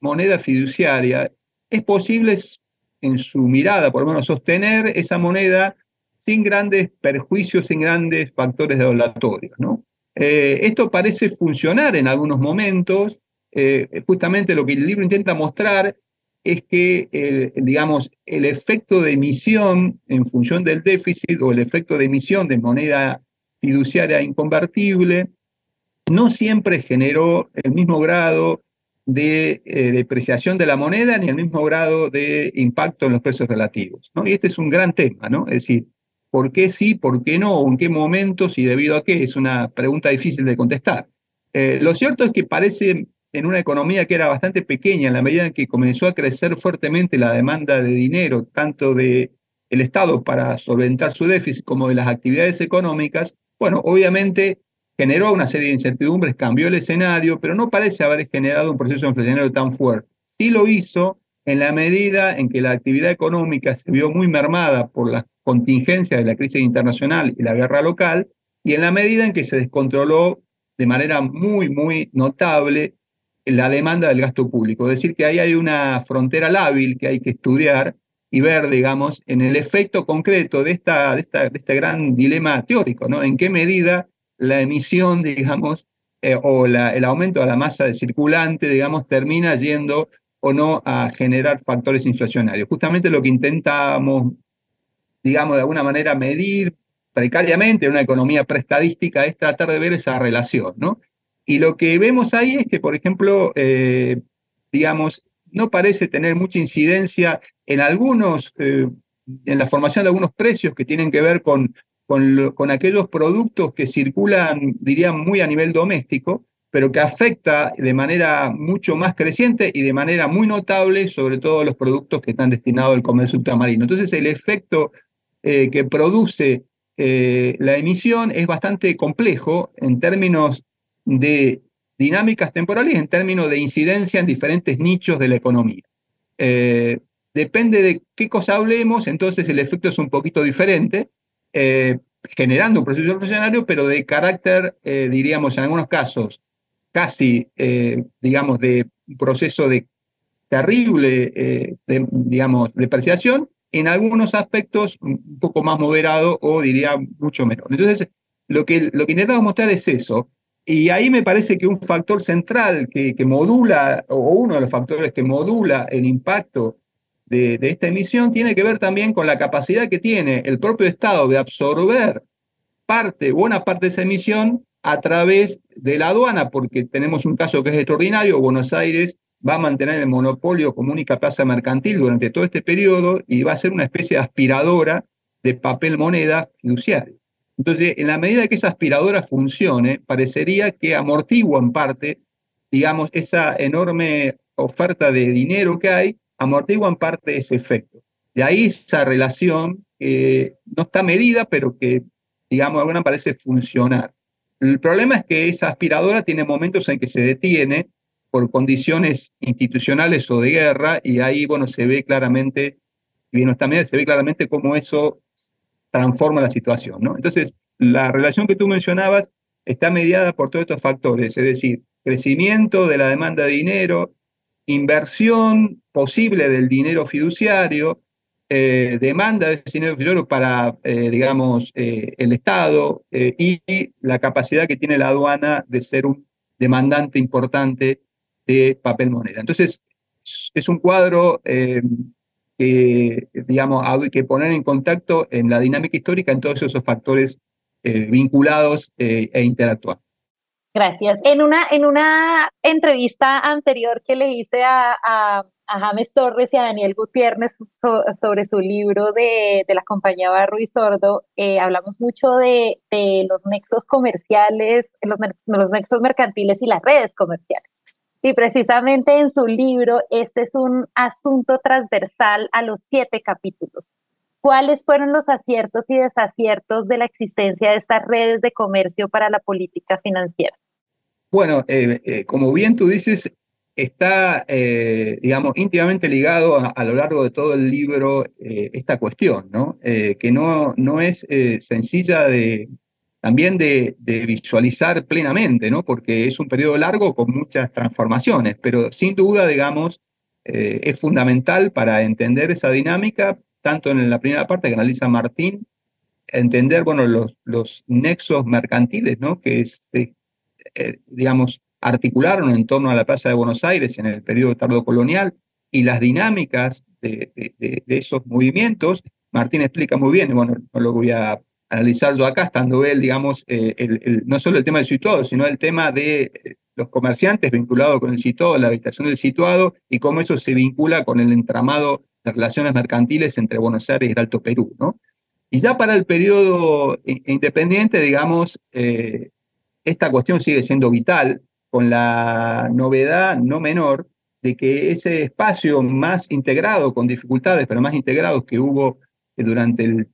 moneda fiduciaria, es posible en su mirada, por lo menos, sostener esa moneda sin grandes perjuicios, sin grandes factores devaluatorios. ¿no? Eh, esto parece funcionar en algunos momentos. justamente lo que el libro intenta mostrar es que, digamos, el efecto de emisión en función del déficit o el efecto de emisión de moneda fiduciaria inconvertible, no siempre generó el mismo grado de eh, depreciación de la moneda ni el mismo grado de impacto en los precios relativos. ¿no? Y este es un gran tema, ¿no? Es decir, ¿por qué sí, por qué no, en qué momentos y debido a qué? Es una pregunta difícil de contestar. Eh, lo cierto es que parece en una economía que era bastante pequeña, en la medida en que comenzó a crecer fuertemente la demanda de dinero, tanto del el Estado para solventar su déficit como de las actividades económicas, bueno, obviamente generó una serie de incertidumbres, cambió el escenario, pero no parece haber generado un proceso inflacionario tan fuerte. Sí lo hizo en la medida en que la actividad económica se vio muy mermada por las contingencias de la crisis internacional y la guerra local, y en la medida en que se descontroló de manera muy, muy notable la demanda del gasto público. Es decir, que ahí hay una frontera lábil que hay que estudiar y ver, digamos, en el efecto concreto de, esta, de, esta, de este gran dilema teórico, ¿no? En qué medida la emisión, digamos, eh, o el aumento de la masa de circulante, digamos, termina yendo o no a generar factores inflacionarios. Justamente lo que intentamos, digamos, de alguna manera medir precariamente en una economía preestadística es tratar de ver esa relación, ¿no? Y lo que vemos ahí es que, por ejemplo, eh, digamos, no parece tener mucha incidencia en algunos, eh, en la formación de algunos precios que tienen que ver con, con, aquellos productos que circulan, diría, muy a nivel doméstico, pero que afecta de manera mucho más creciente y de manera muy notable sobre todo los productos que están destinados al comercio ultramarino. Entonces el efecto eh, que produce eh, la emisión es bastante complejo en términos de dinámicas temporales en términos de incidencia en diferentes nichos de la economía. Eh, depende de qué cosa hablemos, entonces el efecto es un poquito diferente, eh, generando un proceso inflacionario, pero de carácter, eh, diríamos, en algunos casos, casi, digamos, de proceso de terrible, de, digamos, depreciación, en algunos aspectos un poco más moderado o diría mucho menor. Entonces, lo que, lo que intentamos mostrar es eso, y ahí me parece que un factor central que, modula, o uno de los factores que modula el impacto de, esta emisión, tiene que ver también con la capacidad que tiene el propio Estado de absorber parte, buena parte de esa emisión a través de la aduana, porque tenemos un caso que es extraordinario, Buenos Aires va a mantener el monopolio como única plaza mercantil durante todo este periodo y va a ser una especie de aspiradora de papel moneda fiduciario. Entonces, en la medida que esa aspiradora funcione, parecería que amortigua en parte, digamos, esa enorme oferta de dinero que hay, amortigua en parte ese efecto. De ahí esa relación que no está medida, pero que, digamos, alguna parece funcionar. El problema es que esa aspiradora tiene momentos en que se detiene por condiciones institucionales o de guerra, y ahí, bueno, se ve claramente, y bien, también se ve claramente cómo eso transforma la situación, ¿no? Entonces, la relación que tú mencionabas está mediada por todos estos factores, es decir, crecimiento de la demanda de dinero, inversión posible del dinero fiduciario, eh, demanda de dinero fiduciario para, eh, digamos, eh, el Estado y la capacidad que tiene la aduana de ser un demandante importante de papel moneda. Entonces, es un cuadro que, digamos, hay que poner en contacto en la dinámica histórica en todos esos factores vinculados e interactuar. Gracias. En una, en una entrevista anterior que le hice a, James Torres y a Daniel Gutiérrez sobre su libro de, de, la compañía Barro y Sordo, eh, hablamos mucho de, de, los nexos comerciales, los, los nexos mercantiles y las redes comerciales. Y precisamente en su libro, este es un asunto transversal a los siete capítulos. ¿Cuáles fueron los aciertos y desaciertos de la existencia de estas redes de comercio para la política financiera? Bueno, eh, eh, como bien tú dices, está, eh, digamos, íntimamente ligado a, lo largo de todo el libro esta cuestión, ¿no? que no, no es sencilla de, también de, visualizar plenamente, ¿no? Porque es un periodo largo con muchas transformaciones, pero sin duda, digamos, es fundamental para entender esa dinámica, tanto en la primera parte que analiza Martín, entender, bueno, los, los nexos mercantiles, ¿no? Que es, eh, digamos, articularon en torno a la Plaza de Buenos Aires en el periodo tardo-colonial y las dinámicas de, esos movimientos, Martín explica muy bien, bueno, no lo voy a analizar yo acá, estando él, digamos, eh, el, no solo el tema del situado, sino el tema de eh, los comerciantes vinculados con el situado, la habitación del situado, y cómo eso se vincula con el entramado de relaciones mercantiles entre Buenos Aires y el Alto Perú, ¿no? Y ya para el periodo independiente, digamos, esta cuestión sigue siendo vital, con la novedad no menor de que ese espacio más integrado, con dificultades, pero más integrados que hubo durante el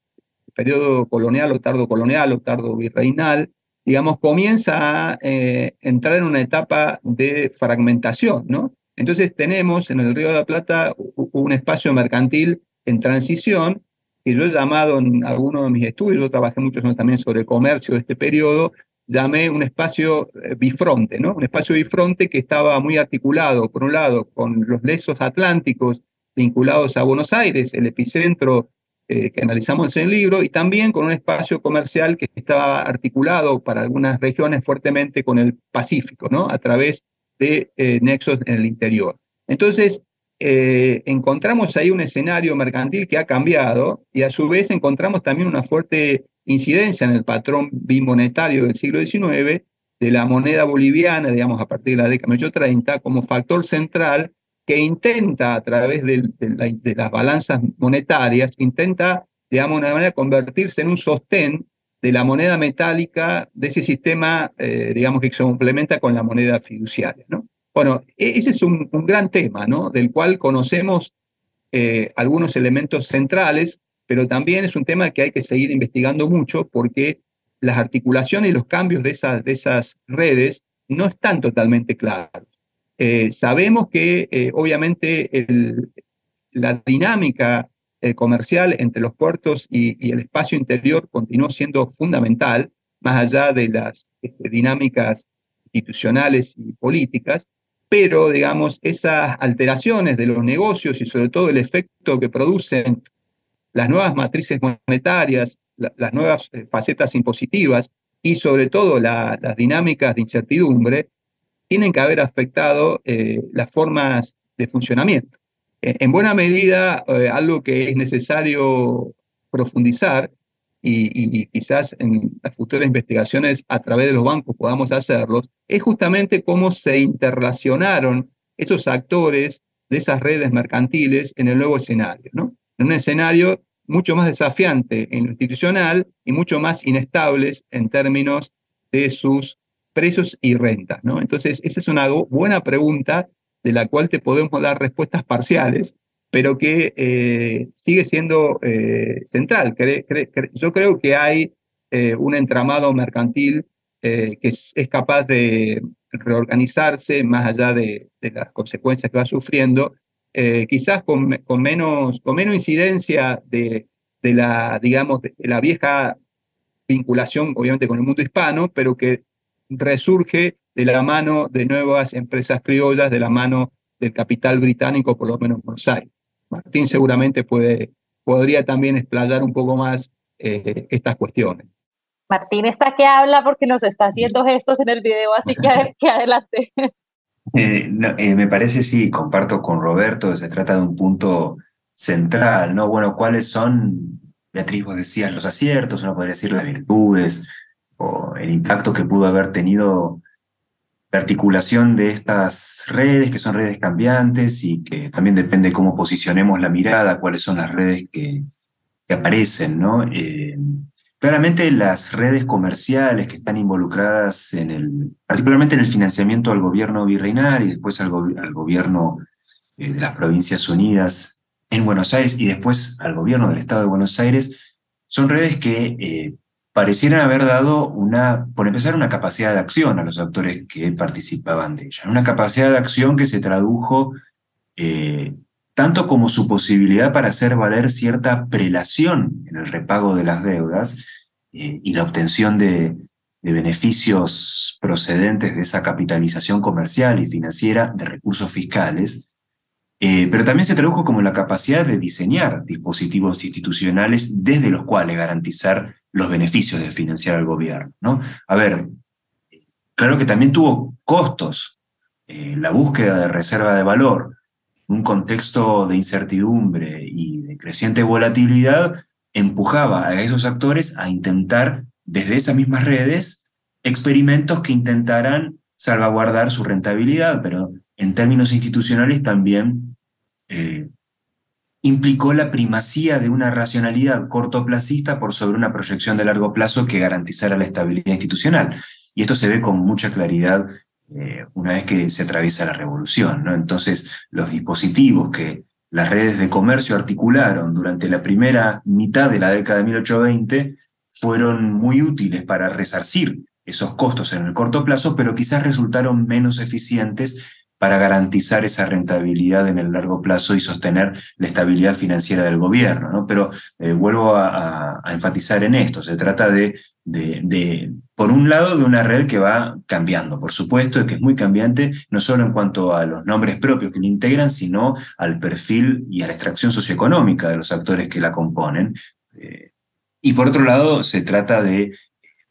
periodo colonial o tardo colonial o tardo virreinal, digamos, comienza a eh, entrar en una etapa de fragmentación, ¿no? Entonces tenemos en el Río de la Plata un espacio mercantil en transición, que yo he llamado en algunos de mis estudios, yo trabajé mucho también sobre comercio de este periodo, llamé un espacio eh, bifronte, ¿no? Un espacio bifronte que estaba muy articulado, por un lado, con los lesos atlánticos vinculados a Buenos Aires, el epicentro eh, que analizamos en el libro, y también con un espacio comercial que estaba articulado para algunas regiones fuertemente con el Pacífico, ¿no? A través de eh, nexos en el interior. Entonces, encontramos ahí un escenario mercantil que ha cambiado y a su vez encontramos también una fuerte incidencia en el patrón bimonetario del siglo XIX de la moneda boliviana, digamos, a partir de la década de 30, como factor central que intenta, a través de, las balanzas monetarias, intenta, digamos, de una manera convertirse en un sostén de la moneda metálica de ese sistema, eh, digamos, que se complementa con la moneda fiduciaria, ¿no? Bueno, e, ese es un, gran tema, ¿no? Del cual conocemos eh, algunos elementos centrales, pero también es un tema que hay que seguir investigando mucho porque las articulaciones y los cambios de esas, de esas redes no están totalmente claros. Eh, sabemos que eh, obviamente la dinámica eh, comercial entre los puertos y, el espacio interior continuó siendo fundamental, más allá de las este, dinámicas institucionales y políticas, pero digamos, esas alteraciones de los negocios y sobre todo el efecto que producen las nuevas matrices monetarias, las nuevas eh, facetas impositivas y sobre todo las dinámicas de incertidumbre tienen que haber afectado eh, las formas de funcionamiento. E, en buena medida, eh, algo que es necesario profundizar y, quizás en futuras investigaciones a través de los bancos podamos hacerlos, es justamente cómo se interrelacionaron esos actores de esas redes mercantiles en el nuevo escenario, ¿no? En un escenario mucho más desafiante en lo institucional y mucho más inestables en términos de sus precios y rentas, ¿no? Entonces, esa es una buena pregunta de la cual te podemos dar respuestas parciales, pero que eh, sigue siendo eh, central. yo creo que hay eh, un entramado mercantil que es, capaz de reorganizarse más allá de, las consecuencias que va sufriendo, quizás con, menos, con menos incidencia de, de la, digamos, de la vieja vinculación, obviamente, con el mundo hispano, pero que resurge de la mano de nuevas empresas criollas, de la mano del capital británico, por lo menos en Buenos Aires. Martín seguramente puede, podría también explayar un poco más eh, estas cuestiones. Martín está que habla porque nos está haciendo gestos en el video, así que, que adelante. Eh, eh, me parece, sí, comparto con Roberto, se trata de un punto central, ¿no? Bueno, ¿cuáles son, Beatriz, vos decías, los aciertos, uno podría decir las virtudes, o el impacto que pudo haber tenido la articulación de estas redes, que son redes cambiantes y que también depende cómo posicionemos la mirada, cuáles son las redes que, aparecen, ¿no? Eh, claramente las redes comerciales que están involucradas en el, particularmente en el financiamiento al gobierno virreinal y después al, gobierno eh, de las Provincias Unidas en Buenos Aires y después al gobierno del Estado de Buenos Aires, son redes que eh, parecieran haber dado una, por empezar, una capacidad de acción a los actores que participaban de ella. Una capacidad de acción que se tradujo eh, tanto como su posibilidad para hacer valer cierta prelación en el repago de las deudas eh, y la obtención de, beneficios procedentes de esa capitalización comercial y financiera de recursos fiscales, eh, pero también se tradujo como la capacidad de diseñar dispositivos institucionales desde los cuales garantizar los beneficios de financiar al gobierno. ¿no? A ver, claro que también tuvo costos. Eh, la búsqueda de reserva de valor, un contexto de incertidumbre y de creciente volatilidad, empujaba a esos actores a intentar, desde esas mismas redes, experimentos que intentaran salvaguardar su rentabilidad, pero en términos institucionales también eh, implicó la primacía de una racionalidad cortoplacista por sobre una proyección de largo plazo que garantizara la estabilidad institucional. Y esto se ve con mucha claridad eh, una vez que se atraviesa la revolución. ¿no? Entonces, los dispositivos que las redes de comercio articularon durante la primera mitad de la década de 1820 fueron muy útiles para resarcir esos costos en el corto plazo, pero quizás resultaron menos eficientes para garantizar esa rentabilidad en el largo plazo y sostener la estabilidad financiera del gobierno. ¿no? Pero eh, vuelvo a, enfatizar en esto, se trata de, de, por un lado, de una red que va cambiando, por supuesto, que es muy cambiante, no solo en cuanto a los nombres propios que la integran, sino al perfil y a la extracción socioeconómica de los actores que la componen. Eh, y por otro lado, se trata de,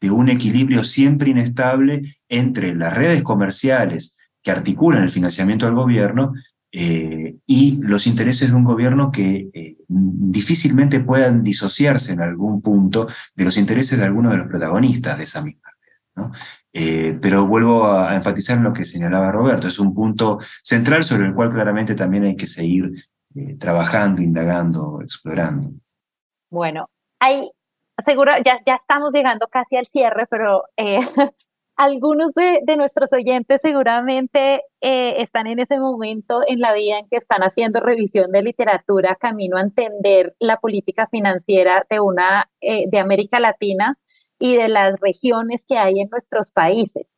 de un equilibrio siempre inestable entre las redes comerciales, que articulan el financiamiento del gobierno eh, y los intereses de un gobierno que eh, difícilmente puedan disociarse en algún punto de los intereses de algunos de los protagonistas de esa misma red. Eh, pero vuelvo a, enfatizar en lo que señalaba Roberto, es un punto central sobre el cual claramente también hay que seguir trabajando, indagando, explorando. Bueno, hay, seguro, ya, ya estamos llegando casi al cierre, pero algunos de, nuestros oyentes seguramente eh, están en ese momento en la vida en que están haciendo revisión de literatura camino a entender la política financiera de una eh, de América Latina y de las regiones que hay en nuestros países.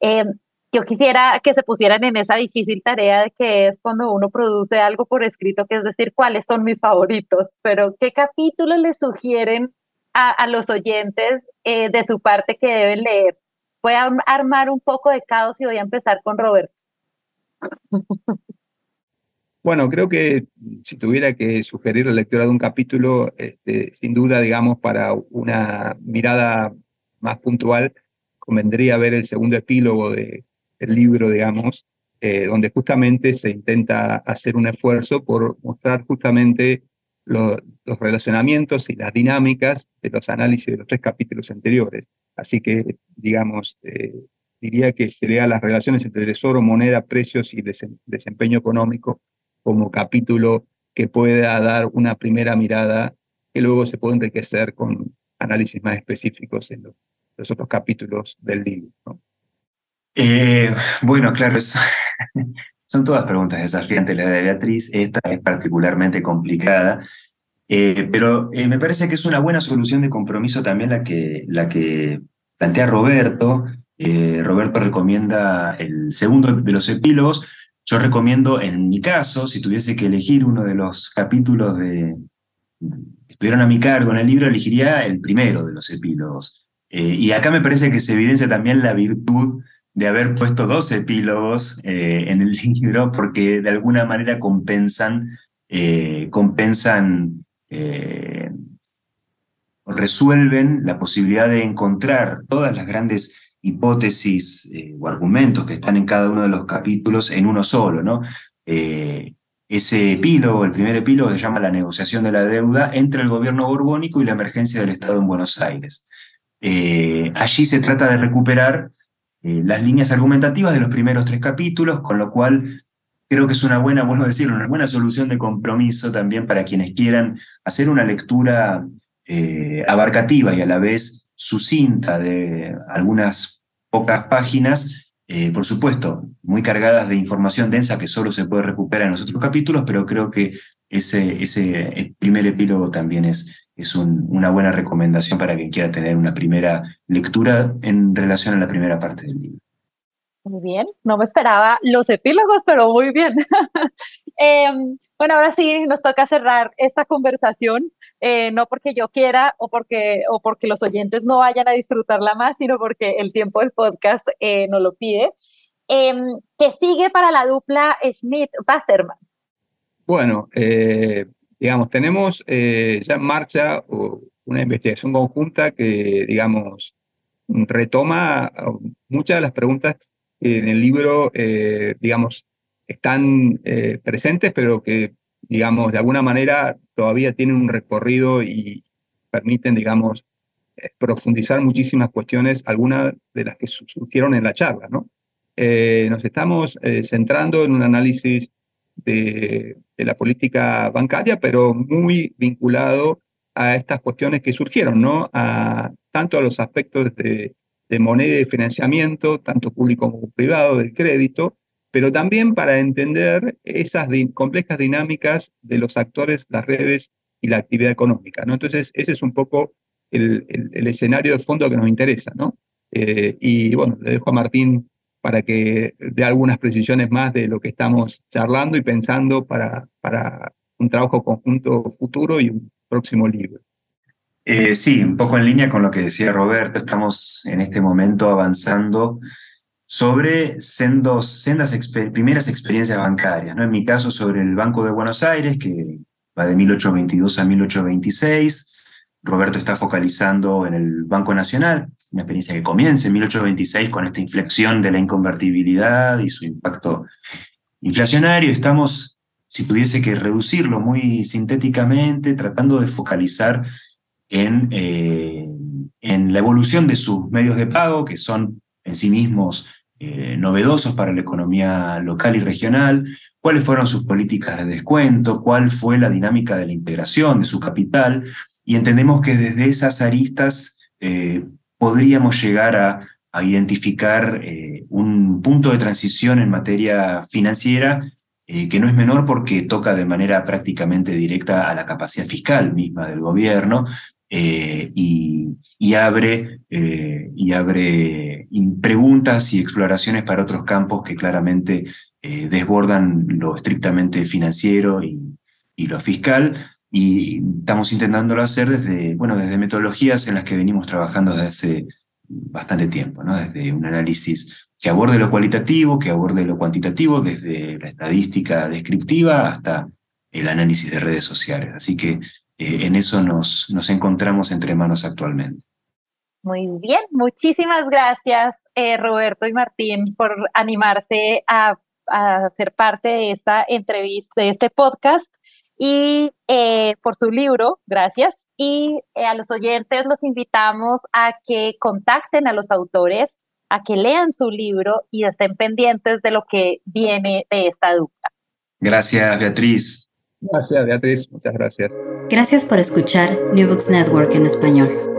Em, yo quisiera que se pusieran en esa difícil tarea de que es cuando uno produce algo por escrito, que es decir, cuáles son mis favoritos, pero qué capítulos les sugieren a, los oyentes eh, de su parte que deben leer voy a armar un poco de caos y voy a empezar con Roberto. Bueno, creo que si tuviera que sugerir la lectura de un capítulo, este, sin duda, digamos, para una mirada más puntual, convendría ver el segundo epílogo de, del libro, digamos, eh, donde justamente se intenta hacer un esfuerzo por mostrar justamente los relacionamientos y las dinámicas de los análisis de los tres capítulos anteriores. Así que, digamos, eh, diría que sería las relaciones entre tesoro, moneda, precios y desempeño económico como capítulo que pueda dar una primera mirada que luego se puede enriquecer con análisis más específicos en los, otros capítulos del libro. Eh, bueno, claro, son todas preguntas desafiantes las de Beatriz. Esta es particularmente complicada, eh, pero me parece que es una buena solución de compromiso también la que, la que plantea Roberto. Roberto recomienda el segundo de los epílogos. Yo recomiendo, en mi caso, si tuviese que elegir uno de los capítulos que estuvieron a mi cargo en el libro, elegiría el primero de los epílogos. y acá me parece que se evidencia también la virtud de haber puesto dos epílogos eh, en el libro porque de alguna manera compensan, eh, compensan eh, resuelven la posibilidad de encontrar todas las grandes hipótesis o argumentos que están en cada uno de los capítulos en uno solo. ¿no? ese epílogo, el primer epílogo, se llama La negociación de la deuda entre el gobierno borbónico y la emergencia del Estado en Buenos Aires. allí se trata de recuperar eh, las líneas argumentativas de los primeros tres capítulos, con lo cual creo que es una buena, bueno decirlo, una buena solución de compromiso también para quienes quieran hacer una lectura eh, abarcativa y a la vez sucinta de algunas pocas páginas, eh, por supuesto, muy cargadas de información densa que solo se puede recuperar en los otros capítulos, pero creo que ese, primer epílogo también es una buena recomendación para quien quiera tener una primera lectura en relación a la primera parte del libro. Muy bien, no me esperaba los epílogos, pero muy bien. Em, bueno, ahora sí nos toca cerrar esta conversación, eh, no porque yo quiera o porque, o porque los oyentes no vayan a disfrutarla más, sino porque el tiempo del podcast eh, nos lo pide. Em, ¿Qué sigue para la dupla Schmidt-Wasserman? Bueno, eh, digamos, tenemos eh, ya en marcha una investigación conjunta que, digamos, retoma muchas de las preguntas en el libro, eh, digamos, están eh, presentes, pero que, digamos, de alguna manera todavía tienen un recorrido y permiten, digamos, profundizar muchísimas cuestiones, algunas de las que surgieron en la charla, ¿no? nos estamos centrando en un análisis de, la política bancaria, pero muy vinculado a estas cuestiones que surgieron, ¿no? A, tanto a los aspectos de, moneda y financiamiento, tanto público como privado, del crédito, pero también para entender esas complejas dinámicas de los actores, las redes y la actividad económica, ¿no? Entonces, ese es un poco el, escenario de fondo que nos interesa, ¿no? Eh, y bueno, le dejo a Martín para que dé algunas precisiones más de lo que estamos charlando y pensando para, para un trabajo conjunto futuro y un próximo libro. Eh, sí, un poco en línea con lo que decía Roberto, estamos en este momento avanzando sobre sendos, sendas primeras experiencias bancarias. ¿no? En mi caso, sobre el Banco de Buenos Aires, que va de 1822 a 1826. Roberto está focalizando en el Banco Nacional, una experiencia que comienza en 1826 con esta inflexión de la inconvertibilidad y su impacto inflacionario. Estamos, si tuviese que reducirlo muy sintéticamente, tratando de focalizar en, eh, en la evolución de sus medios de pago, que son en sí mismos eh, novedosos para la economía local y regional, cuáles fueron sus políticas de descuento, cuál fue la dinámica de la integración de su capital, y entendemos que desde esas aristas eh, podríamos llegar a, identificar eh, un punto de transición en materia financiera que no es menor porque toca de manera prácticamente directa a la capacidad fiscal misma del gobierno eh, y, abre, y abre preguntas y exploraciones para otros campos que claramente desbordan lo estrictamente financiero y, y lo fiscal, y estamos intentándolo hacer desde, bueno, desde metodologías en las que venimos trabajando desde hace bastante tiempo, ¿no? desde un análisis que aborde lo cualitativo, que aborde lo cuantitativo, desde la estadística descriptiva hasta el análisis de redes sociales. Así que eh, en eso nos, nos encontramos entre manos actualmente. Muy bien, muchísimas gracias eh, Roberto y Martín por animarse a, a ser parte de esta entrevista, de este podcast. y eh, por su libro, gracias. Y eh, a los oyentes los invitamos a que contacten a los autores, a que lean su libro y estén pendientes de lo que viene de esta dupla. Gracias, Beatriz. Gracias, Beatriz. Muchas gracias. Gracias por escuchar New Books Network en español.